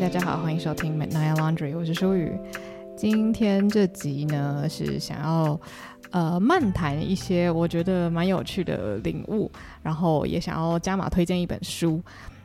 大家好，欢迎收听 Midnight Laundry，我是舒雨。今天这集呢是想要呃漫谈一些我觉得蛮有趣的领悟，然后也想要加码推荐一本书。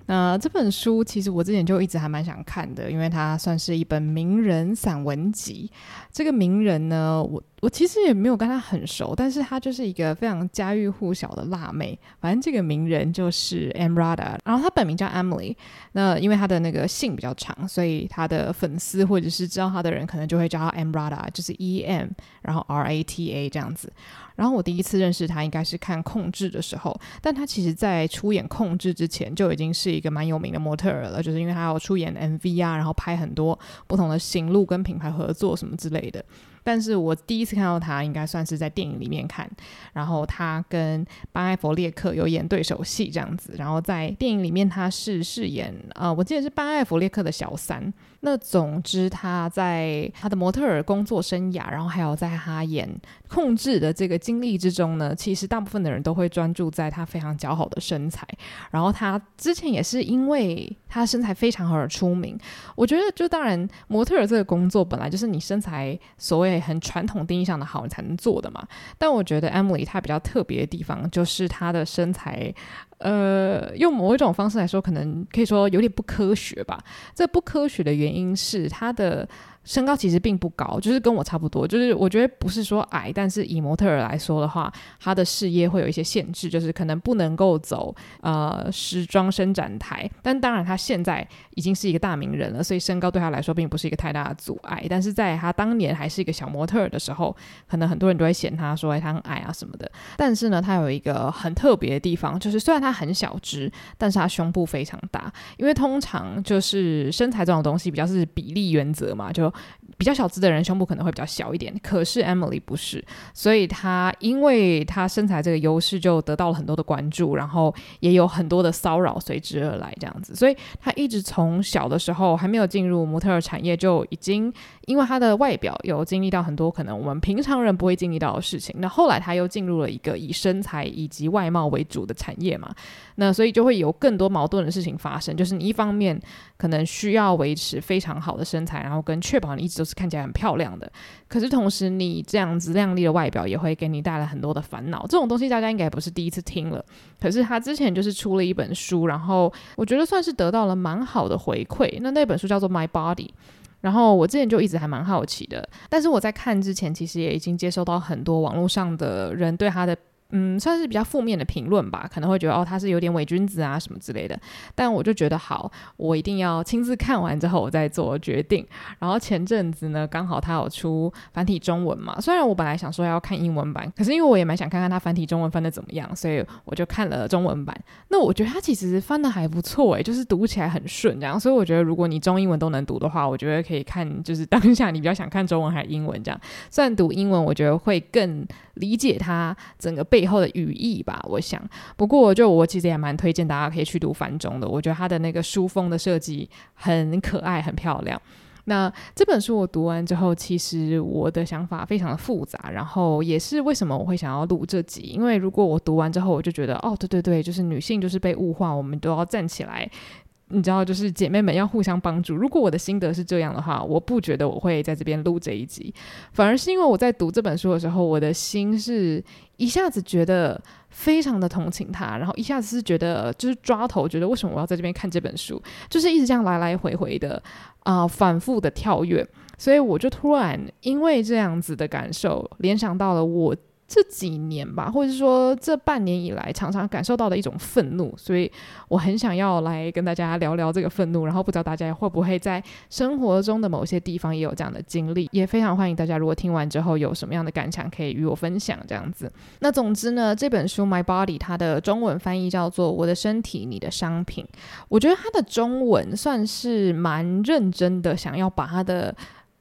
那这本书其实我之前就一直还蛮想看的，因为它算是一本名人散文集。这个名人呢，我我其实也没有跟他很熟，但是他就是一个非常家喻户晓的辣妹。反正这个名人就是 Amrada，然后他本名叫 Emily。那因为他的那个姓比较长，所以他的粉丝或者是知道他的人可能就会叫他 Amrada，就是 E M，然后 R A T A 这样子。然后我第一次认识他应该是看《控制》的时候，但他其实在出演《控制》之前就已经是一个蛮有名的模特儿了，就是因为他要出演 MV 啊，然后拍很多不同的行路跟品牌合作什么之类的。但是我第一次看到他，应该算是在电影里面看，然后他跟班艾弗列克有演对手戏这样子，然后在电影里面他是饰演呃，我记得是班艾弗列克的小三。那总之他在他的模特儿工作生涯，然后还有在他演控制的这个经历之中呢，其实大部分的人都会专注在他非常姣好的身材，然后他之前也是因为他身材非常好而出名。我觉得就当然模特儿这个工作本来就是你身材所谓。很传统定义上的好你才能做的嘛，但我觉得 Emily 她比较特别的地方就是她的身材，呃，用某一种方式来说，可能可以说有点不科学吧。这不科学的原因是她的。身高其实并不高，就是跟我差不多。就是我觉得不是说矮，但是以模特儿来说的话，他的事业会有一些限制，就是可能不能够走呃时装伸展台。但当然，他现在已经是一个大名人了，所以身高对他来说并不是一个太大的阻碍。但是在他当年还是一个小模特儿的时候，可能很多人都会嫌他说哎他很矮啊什么的。但是呢，他有一个很特别的地方，就是虽然他很小只，但是他胸部非常大。因为通常就是身材这种东西比较是比例原则嘛，就比较小资的人胸部可能会比较小一点，可是 Emily 不是，所以她因为她身材这个优势就得到了很多的关注，然后也有很多的骚扰随之而来，这样子，所以她一直从小的时候还没有进入模特儿产业就已经。因为她的外表有经历到很多可能我们平常人不会经历到的事情，那后来她又进入了一个以身材以及外貌为主的产业嘛，那所以就会有更多矛盾的事情发生。就是你一方面可能需要维持非常好的身材，然后跟确保你一直都是看起来很漂亮的，可是同时你这样子靓丽的外表也会给你带来很多的烦恼。这种东西大家应该不是第一次听了，可是他之前就是出了一本书，然后我觉得算是得到了蛮好的回馈。那那本书叫做《My Body》。然后我之前就一直还蛮好奇的，但是我在看之前，其实也已经接收到很多网络上的人对他的。嗯，算是比较负面的评论吧，可能会觉得哦，他是有点伪君子啊什么之类的。但我就觉得好，我一定要亲自看完之后我再做决定。然后前阵子呢，刚好他有出繁体中文嘛，虽然我本来想说要看英文版，可是因为我也蛮想看看他繁体中文翻的怎么样，所以我就看了中文版。那我觉得他其实翻的还不错诶，就是读起来很顺这样。所以我觉得如果你中英文都能读的话，我觉得可以看，就是当下你比较想看中文还是英文这样。虽然读英文，我觉得会更理解他整个背。背后的语义吧，我想。不过，就我其实也蛮推荐大家可以去读繁中的。我觉得他的那个书封的设计很可爱，很漂亮。那这本书我读完之后，其实我的想法非常的复杂。然后也是为什么我会想要录这集，因为如果我读完之后，我就觉得，哦，对对对，就是女性就是被物化，我们都要站起来。你知道，就是姐妹们要互相帮助。如果我的心得是这样的话，我不觉得我会在这边录这一集，反而是因为我在读这本书的时候，我的心是一下子觉得非常的同情他，然后一下子是觉得就是抓头，觉得为什么我要在这边看这本书，就是一直这样来来回回的啊、反复的跳跃，所以我就突然因为这样子的感受，联想到了我。这几年吧，或者是说这半年以来，常常感受到的一种愤怒，所以我很想要来跟大家聊聊这个愤怒。然后不知道大家会不会在生活中的某些地方也有这样的经历，也非常欢迎大家，如果听完之后有什么样的感想，可以与我分享这样子。那总之呢，这本书《My Body》它的中文翻译叫做《我的身体，你的商品》。我觉得它的中文算是蛮认真的，想要把它的。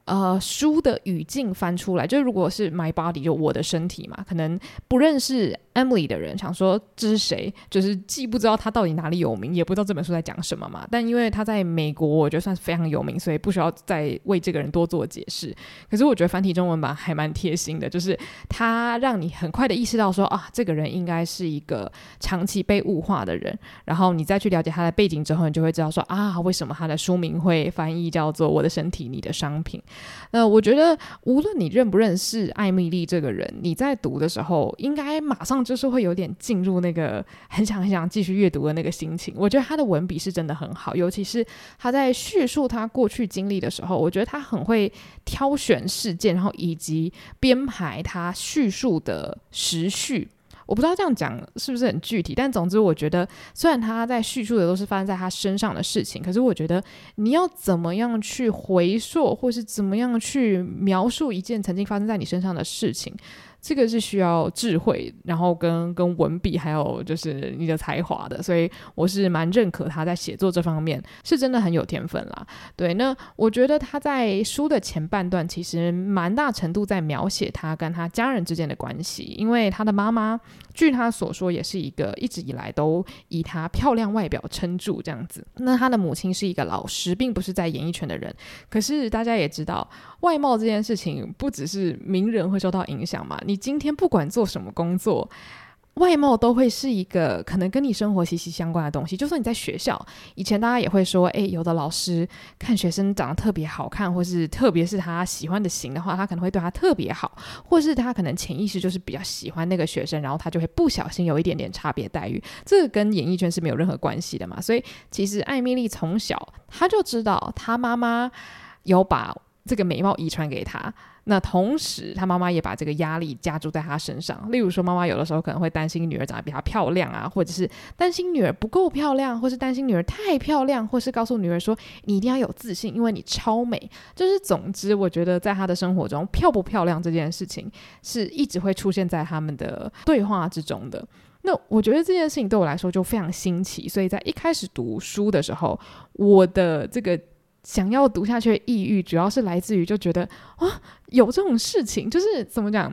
呃，书的语境翻出来，就如果是 my body，就我的身体嘛，可能不认识 Emily 的人想说这是谁，就是既不知道他到底哪里有名，也不知道这本书在讲什么嘛。但因为他在美国，我觉得算是非常有名，所以不需要再为这个人多做解释。可是我觉得繁体中文版还蛮贴心的，就是他让你很快的意识到说啊，这个人应该是一个长期被物化的人。然后你再去了解他的背景之后，你就会知道说啊，为什么他的书名会翻译叫做《我的身体，你的商品》。那我觉得无论你认不认识艾米丽这个人，你在读的时候应该马上就是会有点进入那个很想很想继续阅读的那个心情。我觉得他的文笔是真的很好，尤其是他在叙述他过去经历的时候，我觉得他很会挑选事件，然后以及编排他叙述的时序。我不知道这样讲是不是很具体，但总之我觉得，虽然他在叙述的都是发生在他身上的事情，可是我觉得你要怎么样去回溯，或是怎么样去描述一件曾经发生在你身上的事情。这个是需要智慧，然后跟跟文笔，还有就是你的才华的，所以我是蛮认可他在写作这方面是真的很有天分啦。对，那我觉得他在书的前半段其实蛮大程度在描写他跟他家人之间的关系，因为他的妈妈，据他所说，也是一个一直以来都以他漂亮外表撑住这样子。那他的母亲是一个老师，并不是在演艺圈的人，可是大家也知道，外貌这件事情不只是名人会受到影响嘛。你今天不管做什么工作，外貌都会是一个可能跟你生活息息相关的东西。就算你在学校，以前大家也会说，诶，有的老师看学生长得特别好看，或是特别是他喜欢的型的话，他可能会对他特别好，或是他可能潜意识就是比较喜欢那个学生，然后他就会不小心有一点点差别待遇。这个跟演艺圈是没有任何关系的嘛。所以其实艾米丽从小她就知道，她妈妈有把这个美貌遗传给她。那同时，他妈妈也把这个压力加注在他身上。例如说，妈妈有的时候可能会担心女儿长得比她漂亮啊，或者是担心女儿不够漂亮，或是担心女儿太漂亮，或是告诉女儿说你一定要有自信，因为你超美。就是总之，我觉得在他的生活中，漂不漂亮这件事情是一直会出现在他们的对话之中的。那我觉得这件事情对我来说就非常新奇，所以在一开始读书的时候，我的这个。想要读下去的抑郁，主要是来自于就觉得啊，有这种事情，就是怎么讲？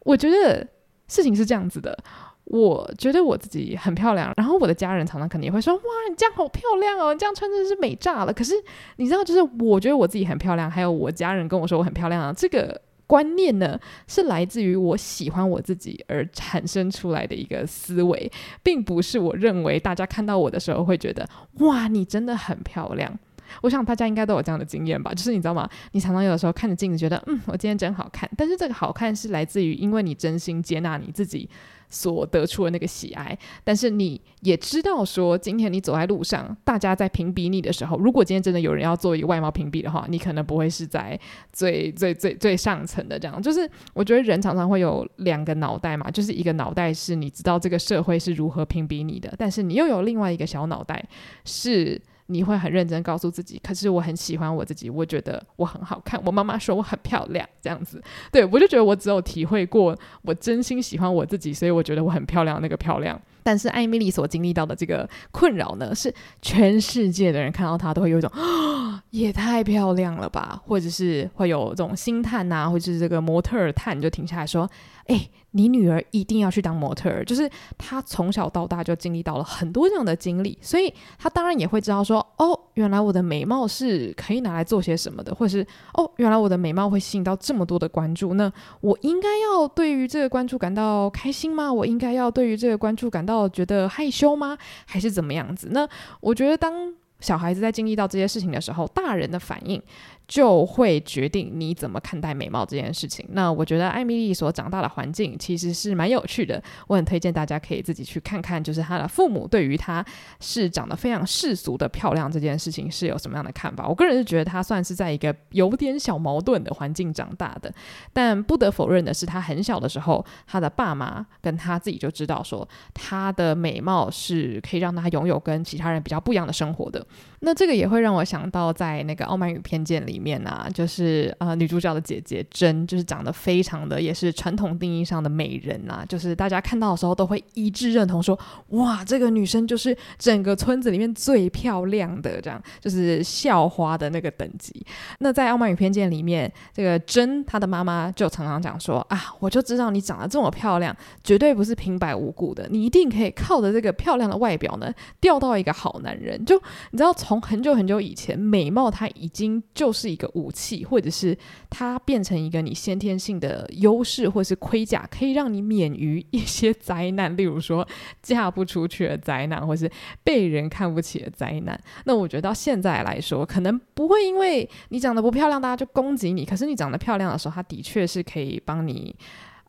我觉得事情是这样子的，我觉得我自己很漂亮，然后我的家人常常肯定会说：“哇，你这样好漂亮哦，你这样穿真的是美炸了。”可是你知道，就是我觉得我自己很漂亮，还有我家人跟我说我很漂亮啊，这个观念呢，是来自于我喜欢我自己而产生出来的一个思维，并不是我认为大家看到我的时候会觉得：“哇，你真的很漂亮。”我想大家应该都有这样的经验吧，就是你知道吗？你常常有的时候看着镜子，觉得嗯，我今天真好看。但是这个好看是来自于因为你真心接纳你自己所得出的那个喜爱。但是你也知道说，今天你走在路上，大家在评比你的时候，如果今天真的有人要做一个外貌评比的话，你可能不会是在最最最最上层的这样。就是我觉得人常常会有两个脑袋嘛，就是一个脑袋是你知道这个社会是如何评比你的，但是你又有另外一个小脑袋是。你会很认真告诉自己，可是我很喜欢我自己，我觉得我很好看。我妈妈说我很漂亮，这样子，对，我就觉得我只有体会过我真心喜欢我自己，所以我觉得我很漂亮，那个漂亮。但是艾米丽所经历到的这个困扰呢，是全世界的人看到她都会有一种啊，也太漂亮了吧，或者是会有这种星探呐，或者是这个模特儿探就停下来说，哎，你女儿一定要去当模特儿。就是她从小到大就经历到了很多这样的经历，所以她当然也会知道说，哦，原来我的美貌是可以拿来做些什么的，或者是哦，原来我的美貌会吸引到这么多的关注，那我应该要对于这个关注感到开心吗？我应该要对于这个关注感到觉得害羞吗？还是怎么样子？那我觉得，当小孩子在经历到这些事情的时候，大人的反应。就会决定你怎么看待美貌这件事情。那我觉得艾米丽所长大的环境其实是蛮有趣的，我很推荐大家可以自己去看看，就是她的父母对于她是长得非常世俗的漂亮这件事情是有什么样的看法。我个人是觉得她算是在一个有点小矛盾的环境长大的，但不得否认的是，她很小的时候，她的爸妈跟她自己就知道说，她的美貌是可以让她拥有跟其他人比较不一样的生活的。那这个也会让我想到在那个《傲慢与偏见》里。面啊，就是呃女主角的姐姐真，就是长得非常的也是传统定义上的美人啊，就是大家看到的时候都会一致认同说，哇，这个女生就是整个村子里面最漂亮的，这样就是校花的那个等级。那在《傲慢与偏见》里面，这个真她的妈妈就常常讲说啊，我就知道你长得这么漂亮，绝对不是平白无故的，你一定可以靠着这个漂亮的外表呢，钓到一个好男人。就你知道，从很久很久以前，美貌它已经就是一个武器，或者是它变成一个你先天性的优势，或是盔甲，可以让你免于一些灾难，例如说嫁不出去的灾难，或是被人看不起的灾难。那我觉得到现在来说，可能不会因为你长得不漂亮，大家就攻击你。可是你长得漂亮的时候，它的确是可以帮你。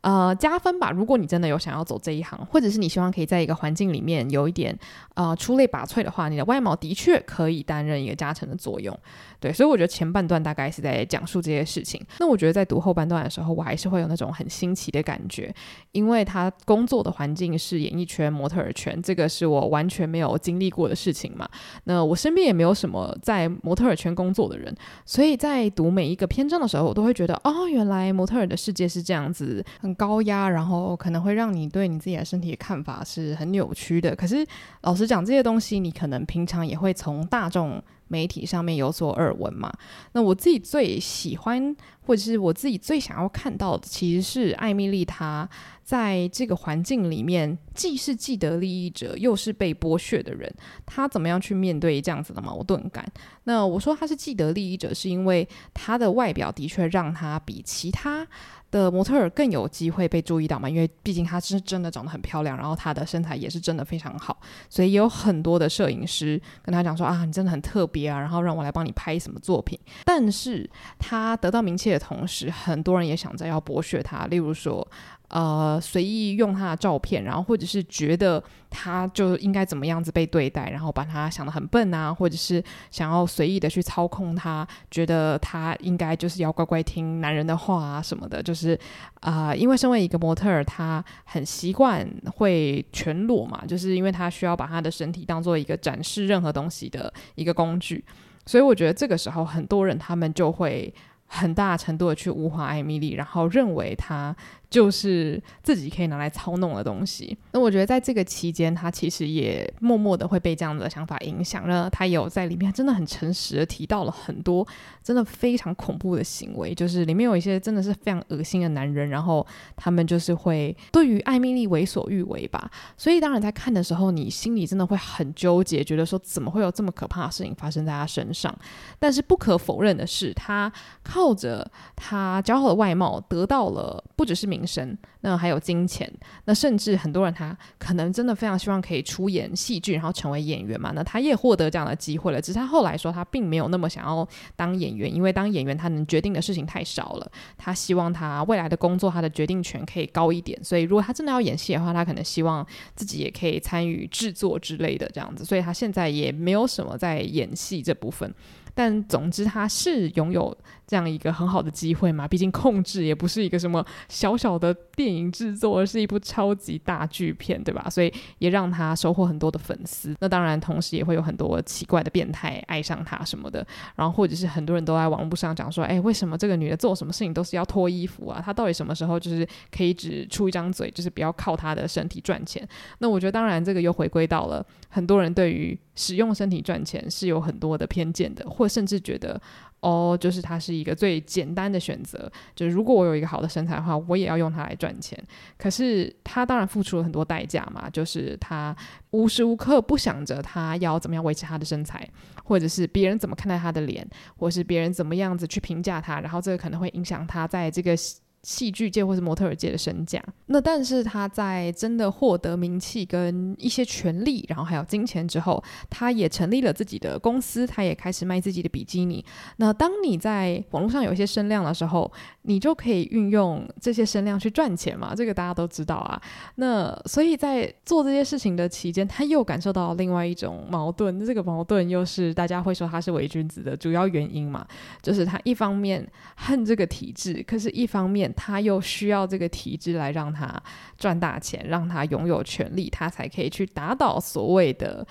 呃，加分吧。如果你真的有想要走这一行，或者是你希望可以在一个环境里面有一点呃出类拔萃的话，你的外貌的确可以担任一个加成的作用。对，所以我觉得前半段大概是在讲述这些事情。那我觉得在读后半段的时候，我还是会有那种很新奇的感觉，因为他工作的环境是演艺圈、模特儿圈，这个是我完全没有经历过的事情嘛。那我身边也没有什么在模特儿圈工作的人，所以在读每一个篇章的时候，我都会觉得，哦，原来模特儿的世界是这样子，很高压，然后可能会让你对你自己的身体的看法是很扭曲的。可是老实讲，这些东西你可能平常也会从大众。媒体上面有所耳闻嘛？那我自己最喜欢，或者是我自己最想要看到的，其实是艾米丽她在这个环境里面，既是既得利益者，又是被剥削的人，她怎么样去面对这样子的矛盾感？那我说她是既得利益者，是因为她的外表的确让她比其他。的模特儿更有机会被注意到嘛？因为毕竟她是真的长得很漂亮，然后她的身材也是真的非常好，所以也有很多的摄影师跟她讲说啊，你真的很特别啊，然后让我来帮你拍什么作品。但是她得到名气的同时，很多人也想着要剥削她，例如说。呃，随意用他的照片，然后或者是觉得他就应该怎么样子被对待，然后把他想得很笨啊，或者是想要随意的去操控他，觉得他应该就是要乖乖听男人的话啊什么的，就是啊、因为身为一个模特儿，他很习惯会全裸嘛，就是因为他需要把他的身体当做一个展示任何东西的一个工具，所以我觉得这个时候很多人他们就会很大程度的去物化艾米丽，然后认为他。就是自己可以拿来操弄的东西。那我觉得在这个期间，他其实也默默的会被这样的想法影响了。他有在里面真的很诚实的提到了很多真的非常恐怖的行为，就是里面有一些真的是非常恶心的男人，然后他们就是会对于艾米丽为所欲为吧。所以当然在看的时候，你心里真的会很纠结，觉得说怎么会有这么可怕的事情发生在他身上？但是不可否认的是，他靠着他姣好的外貌得到了不只是名。名声，那还有金钱，那甚至很多人他可能真的非常希望可以出演戏剧，然后成为演员嘛。那他也获得这样的机会了，只是他后来说他并没有那么想要当演员，因为当演员他能决定的事情太少了。他希望他未来的工作他的决定权可以高一点，所以如果他真的要演戏的话，他可能希望自己也可以参与制作之类的这样子。所以他现在也没有什么在演戏这部分。但总之，他是拥有这样一个很好的机会嘛。毕竟控制也不是一个什么小小的电影制作，而是一部超级大巨片，对吧？所以也让他收获很多的粉丝。那当然，同时也会有很多奇怪的变态爱上他什么的。然后或者是很多人都在网络上讲说，哎，为什么这个女的做什么事情都是要脱衣服啊？她到底什么时候就是可以只出一张嘴，就是不要靠她的身体赚钱？那我觉得，当然这个又回归到了很多人对于使用身体赚钱是有很多的偏见的，或甚至觉得哦，就是它是一个最简单的选择。就是如果我有一个好的身材的话，我也要用它来赚钱。可是他当然付出了很多代价嘛，就是他无时无刻不想着他要怎么样维持他的身材，或者是别人怎么看待他的脸，或是别人怎么样子去评价他，然后这个可能会影响他在这个。戏剧界或是模特儿界的身价，那但是他在真的获得名气跟一些权利，然后还有金钱之后，他也成立了自己的公司，他也开始卖自己的比基尼。那当你在网络上有一些声量的时候，你就可以运用这些声量去赚钱嘛，这个大家都知道啊。那所以在做这些事情的期间，他又感受到另外一种矛盾，这个矛盾又是大家会说他是伪君子的主要原因嘛，就是他一方面恨这个体制，可是一方面。他又需要这个体制来让他赚大钱，让他拥有权利，他才可以去打倒所谓的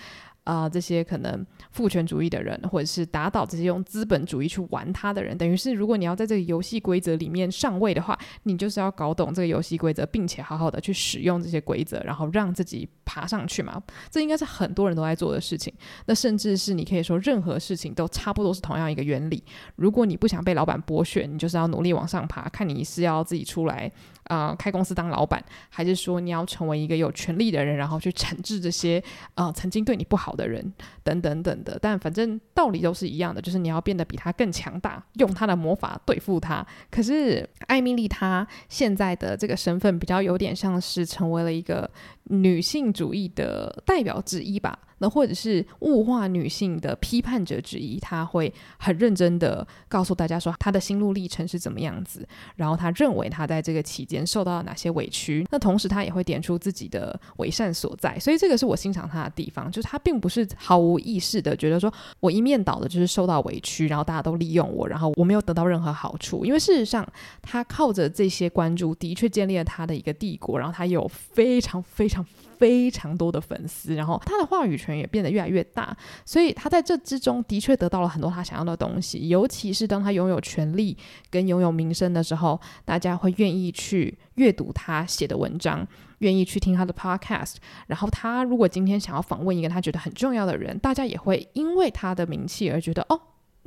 啊、这些可能父权主义的人，或者是打倒这些用资本主义去玩他的人。等于是，如果你要在这个游戏规则里面上位的话，你就是要搞懂这个游戏规则，并且好好的去使用这些规则，然后让自己爬上去嘛。这应该是很多人都在做的事情。那甚至是你可以说，任何事情都差不多是同样一个原理。如果你不想被老板剥削，你就是要努力往上爬。看你是要自己出来啊、开公司当老板，还是说你要成为一个有权力的人，然后去惩治这些啊、曾经对你不好的人，等等等的。但反正道理都是一样的，就是你要变得比他更强大，用他的魔法对付他。可是艾米丽她现在的这个身份比较有点像是成为了一个女性主义的代表之一吧。那或者是物化女性的批判者之一，他会很认真的告诉大家说他的心路历程是怎么样子，然后他认为他在这个期间受到了哪些委屈。那同时他也会点出自己的伪善所在，所以这个是我欣赏他的地方，就是他并不是毫无意识的觉得说我一面倒的就是受到委屈，然后大家都利用我，然后我没有得到任何好处。因为事实上他靠着这些关注的确建立了他的一个帝国，然后他有非常非常。非常多的粉丝，然后他的话语权也变得越来越大，所以他在这之中的确得到了很多他想要的东西。尤其是当他拥有权力跟拥有名声的时候，大家会愿意去阅读他写的文章，愿意去听他的 podcast。然后他如果今天想要访问一个他觉得很重要的人，大家也会因为他的名气而觉得哦。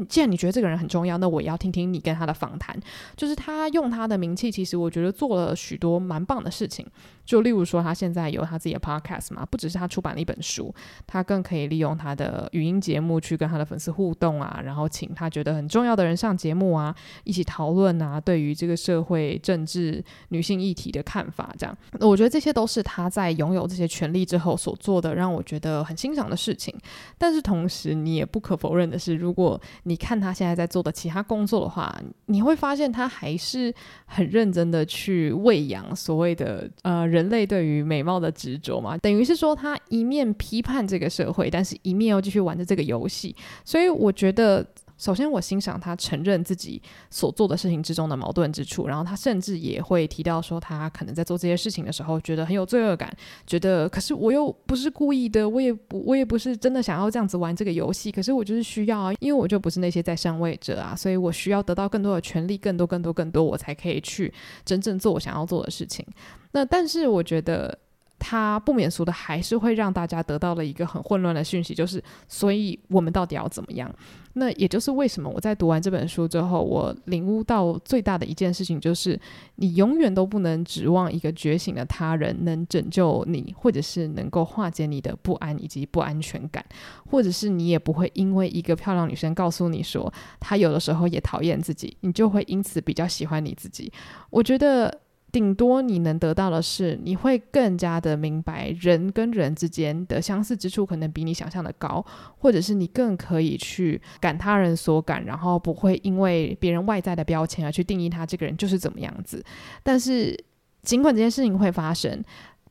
既然你觉得这个人很重要，那我也要听听你跟他的访谈。就是他用他的名气，其实我觉得做了许多蛮棒的事情。就例如说，他现在有他自己的 podcast 嘛，不只是他出版了一本书，他更可以利用他的语音节目去跟他的粉丝互动啊，然后请他觉得很重要的人上节目啊，一起讨论啊，对于这个社会政治、女性议题的看法。这样，我觉得这些都是他在拥有这些权利之后所做的，让我觉得很欣赏的事情。但是同时，你也不可否认的是，如果你看他现在在做的其他工作的话，你会发现他还是很认真的去喂养所谓的呃人人类对于美貌的执着嘛。等于是说，他一面批判这个社会，但是一面又继续玩着这个游戏。所以我觉得。首先，我欣赏他承认自己所做的事情之中的矛盾之处，然后他甚至也会提到说，他可能在做这些事情的时候觉得很有罪恶感，觉得可是我又不是故意的，我也不我也不是真的想要这样子玩这个游戏，可是我就是需要啊，因为我就不是那些在上位者啊，所以我需要得到更多的权利，更多更多更多，我才可以去真正做我想要做的事情。那但是我觉得。他不免俗的还是会让大家得到了一个很混乱的讯息，就是，所以我们到底要怎么样？那也就是为什么我在读完这本书之后，我领悟到最大的一件事情，就是你永远都不能指望一个觉醒的他人能拯救你，或者是能够化解你的不安以及不安全感，或者是你也不会因为一个漂亮女生告诉你说她有的时候也讨厌自己，你就会因此比较喜欢你自己。我觉得。顶多你能得到的是，你会更加的明白人跟人之间的相似之处可能比你想象的高，或者是你更可以去感他人所感，然后不会因为别人外在的标签而去定义他这个人就是怎么样子。但是尽管这件事情会发生，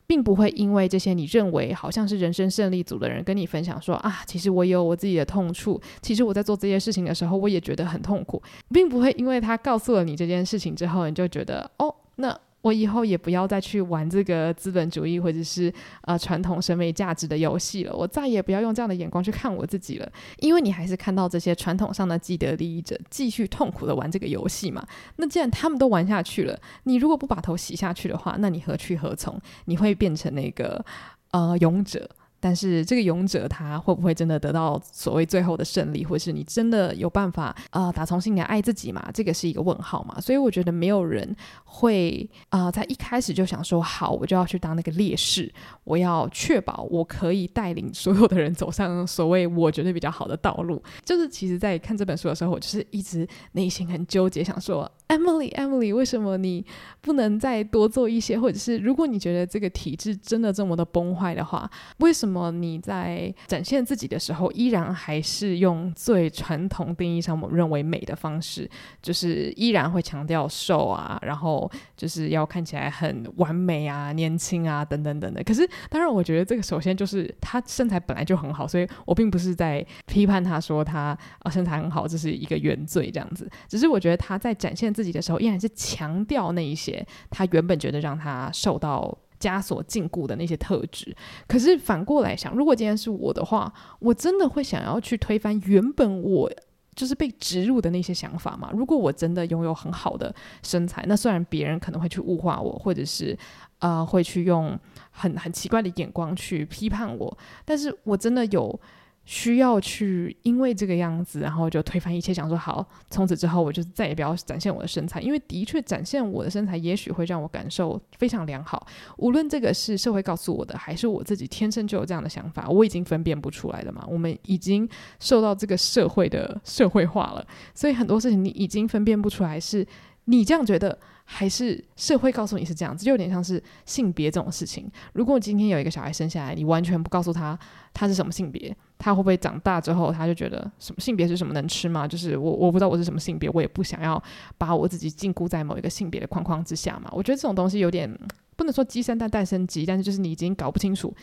并不会因为这些你认为好像是人生胜利组的人跟你分享说啊，其实我有我自己的痛处，其实我在做这些事情的时候我也觉得很痛苦，并不会因为他告诉了你这件事情之后，你就觉得哦，那。我以后也不要再去玩这个资本主义或者是呃传统审美价值的游戏了。我再也不要用这样的眼光去看我自己了，因为你还是看到这些传统上的既得利益者继续痛苦的玩这个游戏嘛。那既然他们都玩下去了，你如果不把头洗下去的话，那你何去何从？你会变成那个呃勇者。但是这个勇者他会不会真的得到所谓最后的胜利，或是你真的有办法啊、打从心里爱自己嘛？这个是一个问号嘛？所以我觉得没有人会啊、在一开始就想说好，我就要去当那个烈士，我要确保我可以带领所有的人走上所谓我觉得比较好的道路。就是其实，在看这本书的时候，我就是一直内心很纠结，想说 Emily，Emily，为什么你不能再多做一些？或者是如果你觉得这个体制真的这么的崩坏的话，为什么？那么你在展现自己的时候，依然还是用最传统定义上我们认为美的方式，就是依然会强调瘦啊，然后就是要看起来很完美啊、年轻啊等等等等。可是，当然，我觉得这个首先就是他身材本来就很好，所以我并不是在批判他说他啊身材很好，这是一个原罪这样子。只是我觉得他在展现自己的时候，依然是强调那一些他原本觉得让他受到。枷锁禁锢的那些特质。可是反过来想，如果今天是我的话，我真的会想要去推翻原本我就是被植入的那些想法吗？如果我真的拥有很好的身材，那虽然别人可能会去物化我，或者是呃会去用很很奇怪的眼光去批判我，但是我真的有。需要去因为这个样子，然后就推翻一切，想说好，从此之后我就再也不要展现我的身材，因为的确展现我的身材，也许会让我感受非常良好。无论这个是社会告诉我的，还是我自己天生就有这样的想法，我已经分辨不出来了嘛。我们已经受到这个社会的社会化了，所以很多事情你已经分辨不出来，是你这样觉得。还是社会告诉你是这样子，就有点像是性别这种事情。如果今天有一个小孩生下来，你完全不告诉他他是什么性别，他会不会长大之后他就觉得什么性别是什么能吃吗？就是我我不知道我是什么性别，我也不想要把我自己禁锢在某一个性别的框框之下嘛。我觉得这种东西有点不能说鸡生蛋蛋生鸡，但是就是你已经搞不清楚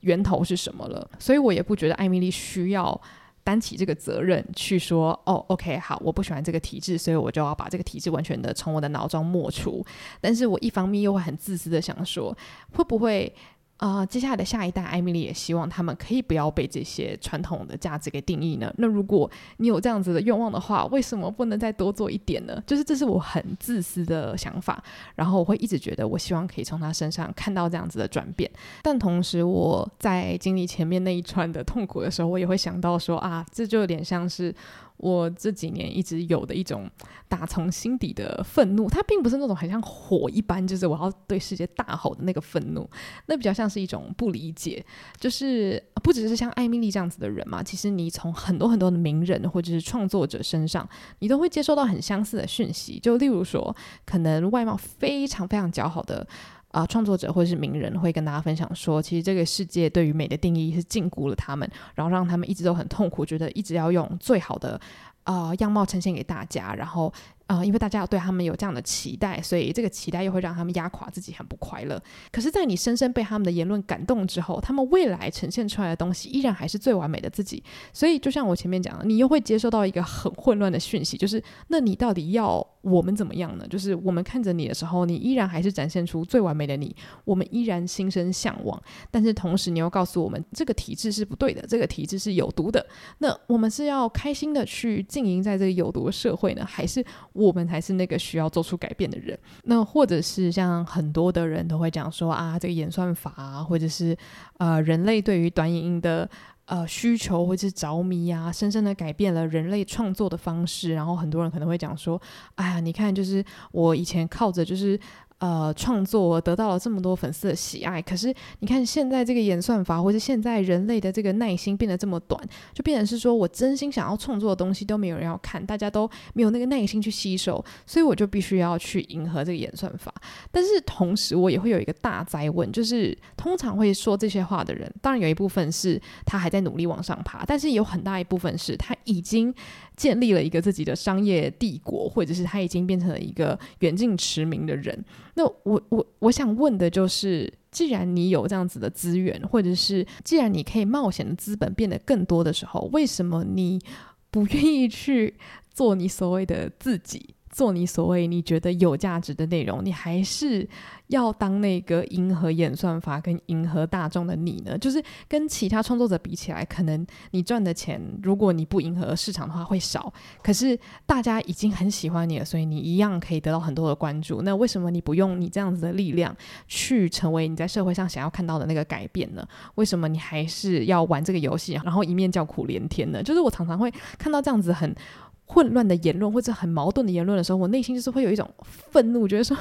源头是什么了，所以我也不觉得艾米丽需要。担起这个责任去说哦，OK，好，我不喜欢这个体制，所以我就要把这个体制完全的从我的脑中抹除。但是我一方面又会很自私的想说，会不会？啊、接下来的下一代艾米丽也希望他们可以不要被这些传统的价值给定义呢。那如果你有这样子的愿望的话，为什么不能再多做一点呢？就是这是我很自私的想法，然后我会一直觉得，我希望可以从他身上看到这样子的转变。但同时，我在经历前面那一串的痛苦的时候，我也会想到说啊，这就有点像是。我这几年一直有的一种打从心底的愤怒，它并不是那种很像火一般，就是我要对世界大吼的那个愤怒，那比较像是一种不理解。就是不只是像艾米丽这样子的人嘛，其实你从很多很多的名人或者是创作者身上，你都会接收到很相似的讯息。就例如说，可能外貌非常非常姣好的。啊、创作者或者是名人会跟大家分享说，其实这个世界对于美的定义是禁锢了他们，然后让他们一直都很痛苦，觉得一直要用最好的啊、呃、样貌呈现给大家，然后。啊、因为大家要对他们有这样的期待，所以这个期待又会让他们压垮自己，很不快乐。可是，在你深深被他们的言论感动之后，他们未来呈现出来的东西依然还是最完美的自己。所以，就像我前面讲的，你又会接收到一个很混乱的讯息，就是那你到底要我们怎么样呢？就是我们看着你的时候，你依然还是展现出最完美的你，我们依然心生向往。但是同时，你又告诉我们这个体制是不对的，这个体制是有毒的。那我们是要开心的去经营在这个有毒的社会呢，还是？我们才是那个需要做出改变的人，那或者是像很多的人都会讲说啊，这个演算法啊，或者是呃人类对于短影音的呃需求或者是着迷啊，深深的改变了人类创作的方式。然后很多人可能会讲说，哎呀，你看，就是我以前靠着就是。呃，创作得到了这么多粉丝的喜爱，可是你看现在这个演算法，或是现在人类的这个耐心变得这么短，就变成是说我真心想要创作的东西都没有人要看，大家都没有那个耐心去吸收，所以我就必须要去迎合这个演算法。但是同时，我也会有一个大灾问，就是通常会说这些话的人，当然有一部分是他还在努力往上爬，但是有很大一部分是他已经。建立了一个自己的商业帝国，或者是他已经变成了一个远近驰名的人。那我我我想问的就是，既然你有这样子的资源，或者是既然你可以冒险的资本变得更多的时候，为什么你不愿意去做你所谓的自己？做你所谓你觉得有价值的内容，你还是要当那个迎合演算法跟迎合大众的你呢？就是跟其他创作者比起来，可能你赚的钱，如果你不迎合市场的话会少。可是大家已经很喜欢你了，所以你一样可以得到很多的关注。那为什么你不用你这样子的力量去成为你在社会上想要看到的那个改变呢？为什么你还是要玩这个游戏，然后一面叫苦连天呢？就是我常常会看到这样子很。混乱的言论或者很矛盾的言论的时候，我内心就是会有一种愤怒，觉得说，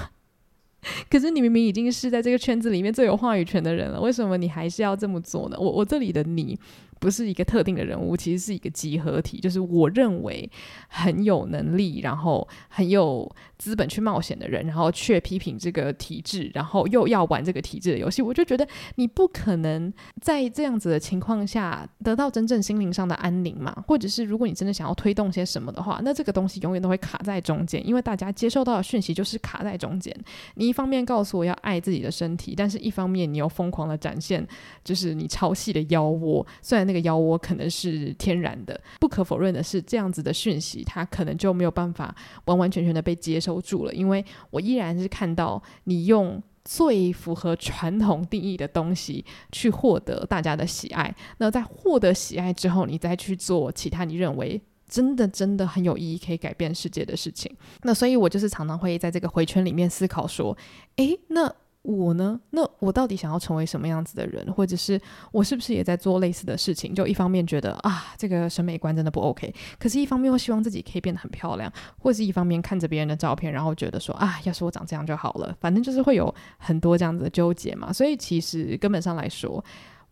可是你明明已经是在这个圈子里面最有话语权的人了，为什么你还是要这么做呢？我我这里的你。不是一个特定的人物，其实是一个集合体。就是我认为很有能力，然后很有资本去冒险的人，然后却批评这个体制，然后又要玩这个体制的游戏。我就觉得你不可能在这样子的情况下得到真正心灵上的安宁嘛。或者是如果你真的想要推动些什么的话，那这个东西永远都会卡在中间，因为大家接受到的讯息就是卡在中间。你一方面告诉我要爱自己的身体，但是一方面你又疯狂的展现就是你超细的腰窝，虽然那这个腰窝可能是天然的，不可否认的是，这样子的讯息，它可能就没有办法完完全全的被接收住了。因为我依然是看到你用最符合传统定义的东西去获得大家的喜爱。那在获得喜爱之后，你再去做其他你认为真的真的很有意义、可以改变世界的事情。那所以，我就是常常会在这个回圈里面思考说，诶，那。我呢？那我到底想要成为什么样子的人？或者是我是不是也在做类似的事情？就一方面觉得啊，这个审美观真的不 OK，可是一方面又希望自己可以变得很漂亮，或者是一方面看着别人的照片，然后觉得说啊，要是我长这样就好了。反正就是会有很多这样子的纠结嘛。所以其实根本上来说。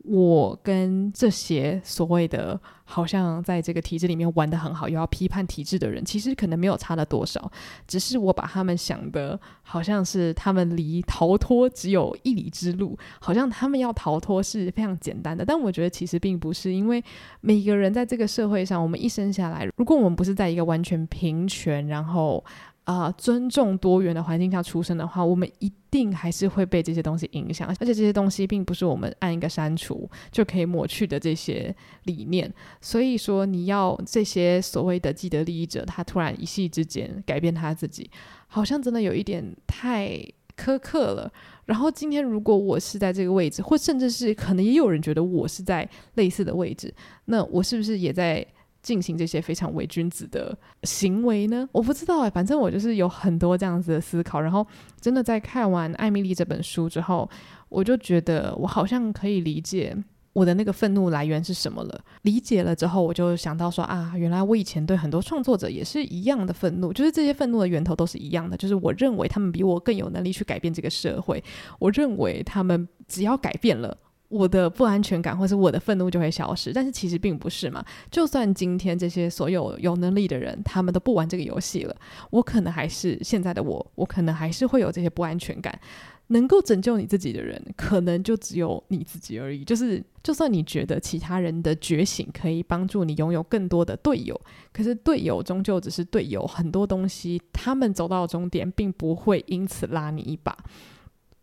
我跟这些所谓的好像在这个体制里面玩得很好，又要批判体制的人，其实可能没有差了多少，只是我把他们想的好像是他们离逃脱只有一里之路，好像他们要逃脱是非常简单的。但我觉得其实并不是，因为每个人在这个社会上，我们一生下来，如果我们不是在一个完全平权，然后。啊、尊重多元的环境下出生的话，我们一定还是会被这些东西影响，而且这些东西并不是我们按一个删除就可以抹去的这些理念。所以说，你要这些所谓的既得利益者，他突然一夕之间改变他自己，好像真的有一点太苛刻了。然后今天如果我是在这个位置，或甚至是可能也有人觉得我是在类似的位置，那我是不是也在？进行这些非常伪君子的行为呢？我不知道哎，反正我就是有很多这样子的思考。然后真的在看完《艾米丽》这本书之后，我就觉得我好像可以理解我的那个愤怒来源是什么了。理解了之后，我就想到说啊，原来我以前对很多创作者也是一样的愤怒，就是这些愤怒的源头都是一样的，就是我认为他们比我更有能力去改变这个社会，我认为他们只要改变了。我的不安全感或是我的愤怒就会消失，但是其实并不是嘛。就算今天这些所有有能力的人，他们都不玩这个游戏了，我可能还是现在的我，我可能还是会有这些不安全感。能够拯救你自己的人，可能就只有你自己而已。就是，就算你觉得其他人的觉醒可以帮助你拥有更多的队友，可是队友终究只是队友，很多东西他们走到终点，并不会因此拉你一把。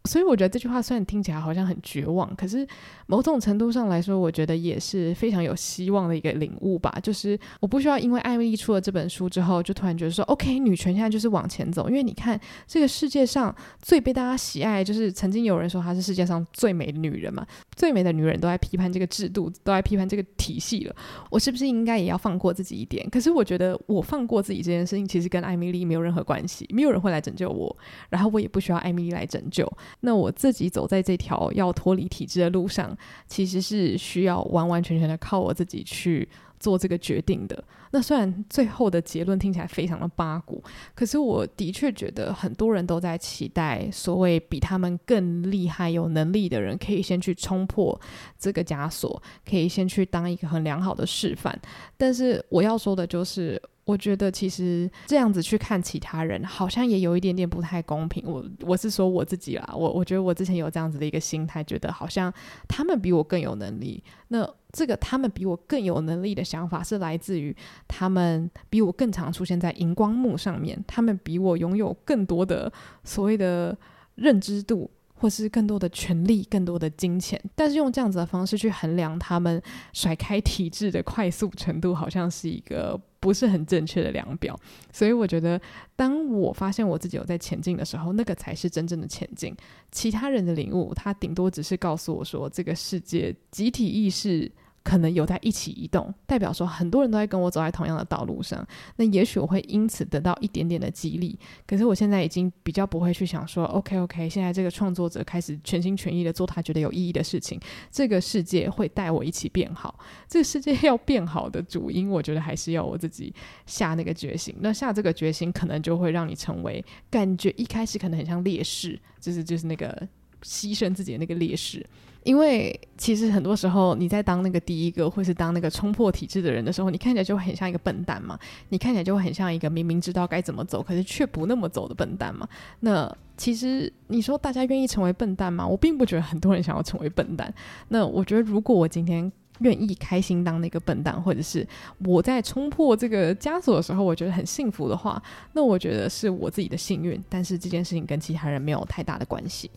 所以我觉得这句话虽然听起来好像很绝望，可是某种程度上来说，我觉得也是非常有希望的一个领悟吧。就是我不需要因为艾米丽出了这本书之后，就突然觉得说，OK，女权现在就是往前走。因为你看，这个世界上最被大家喜爱，就是曾经有人说她是世界上最美的女人嘛。最美的女人都在批判这个制度，都在批判这个体系了。我是不是应该也要放过自己一点？可是我觉得我放过自己这件事情，其实跟艾米丽没有任何关系，没有人会来拯救我，然后我也不需要艾米丽来拯救。那我自己走在这条要脱离体制的路上，其实是需要完完全全的靠我自己去做这个决定的。那虽然最后的结论听起来非常的八股，可是我的确觉得很多人都在期待所谓比他们更厉害、有能力的人可以先去冲破这个枷锁，可以先去当一个很良好的示范。但是我要说的就是。我觉得其实这样子去看其他人，好像也有一点点不太公平。我我是说我自己啦，我我觉得我之前有这样子的一个心态，觉得好像他们比我更有能力。那这个他们比我更有能力的想法，是来自于他们比我更常出现在荧光幕上面，他们比我拥有更多的所谓的认知度。或是更多的权力、更多的金钱，但是用这样子的方式去衡量他们甩开体制的快速程度，好像是一个不是很正确的量表。所以我觉得，当我发现我自己有在前进的时候，那个才是真正的前进。其他人的领悟，他顶多只是告诉我说，这个世界集体意识。可能有在一起移动，代表说很多人都在跟我走在同样的道路上。那也许我会因此得到一点点的激励。可是我现在已经比较不会去想说，OK OK，现在这个创作者开始全心全意的做他觉得有意义的事情，这个世界会带我一起变好。这个世界要变好的主因，我觉得还是要我自己下那个决心。那下这个决心，可能就会让你成为感觉一开始可能很像烈士，就是就是那个牺牲自己的那个劣势。因为其实很多时候你在当那个第一个，或是当那个冲破体制的人的时候，你看起来就很像一个笨蛋嘛。你看起来就很像一个明明知道该怎么走，可是却不那么走的笨蛋嘛。那其实你说大家愿意成为笨蛋吗？我并不觉得很多人想要成为笨蛋。那我觉得如果我今天愿意开心当那个笨蛋，或者是我在冲破这个枷锁的时候，我觉得很幸福的话，那我觉得是我自己的幸运。但是这件事情跟其他人没有太大的关系。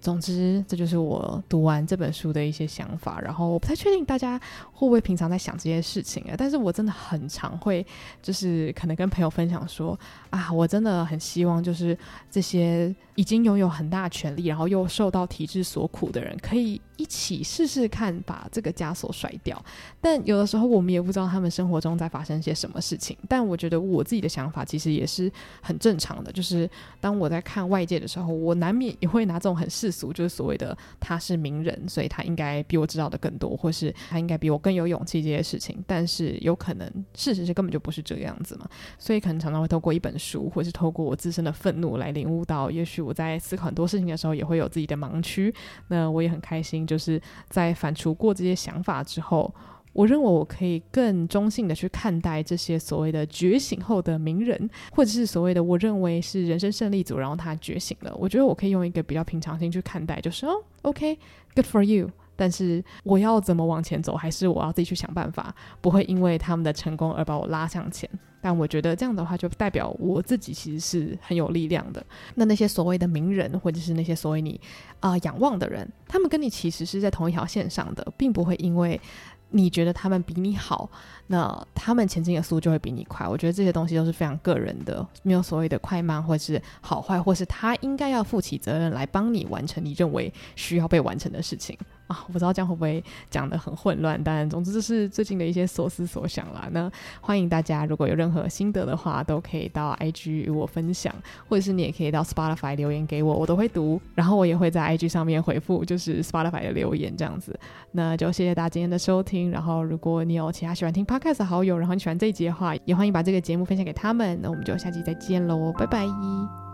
总之，这就是我读完这本书的一些想法。然后我不太确定大家会不会平常在想这些事情啊，但是我真的很常会，就是可能跟朋友分享说啊，我真的很希望就是这些已经拥有很大权力，然后又受到体制所苦的人，可以一起试试看把这个枷锁甩掉。但有的时候我们也不知道他们生活中在发生些什么事情。但我觉得我自己的想法其实也是很正常的，就是当我在看外界的时候，我难免也会拿这种很世俗，就是所谓的他是名人，所以他应该比我知道的更多，或是他应该比我更有勇气这些事情。但是有可能事实是根本就不是这个样子嘛，所以可能常常会透过一本书，或是透过我自身的愤怒来领悟到，也许我在思考很多事情的时候也会有自己的盲区。那我也很开心，就是在反刍过这些想法之后，我认为我可以更中性的去看待这些所谓的觉醒后的名人，或者是所谓的我认为是人生胜利组，然后他觉醒了。我觉得我可以用一个比较平常心去看待，就是哦，OK，good for you。但是我要怎么往前走，还是我要自己去想办法，不会因为他们的成功而把我拉向前。但我觉得这样的话，就代表我自己其实是很有力量的。那那些所谓的名人，或者是那些所谓你啊、仰望的人，他们跟你其实是在同一条线上的，并不会因为。你觉得他们比你好，那他们前进的速度就会比你快。我觉得这些东西都是非常个人的，没有所谓的快慢，或是好坏，或是他应该要负起责任来帮你完成你认为需要被完成的事情啊。我不知道这样会不会讲得很混乱，但总之这是最近的一些所思所想啦。那欢迎大家如果有任何心得的话，都可以到 IG 与我分享，或者是你也可以到 Spotify 留言给我，我都会读，然后我也会在 IG 上面回复，就是 Spotify 的留言这样子。那就谢谢大家今天的收听。然后，如果你有其他喜欢听 Podcast 的好友，然后你喜欢这一集的话，也欢迎把这个节目分享给他们。那我们就下期再见喽，拜拜。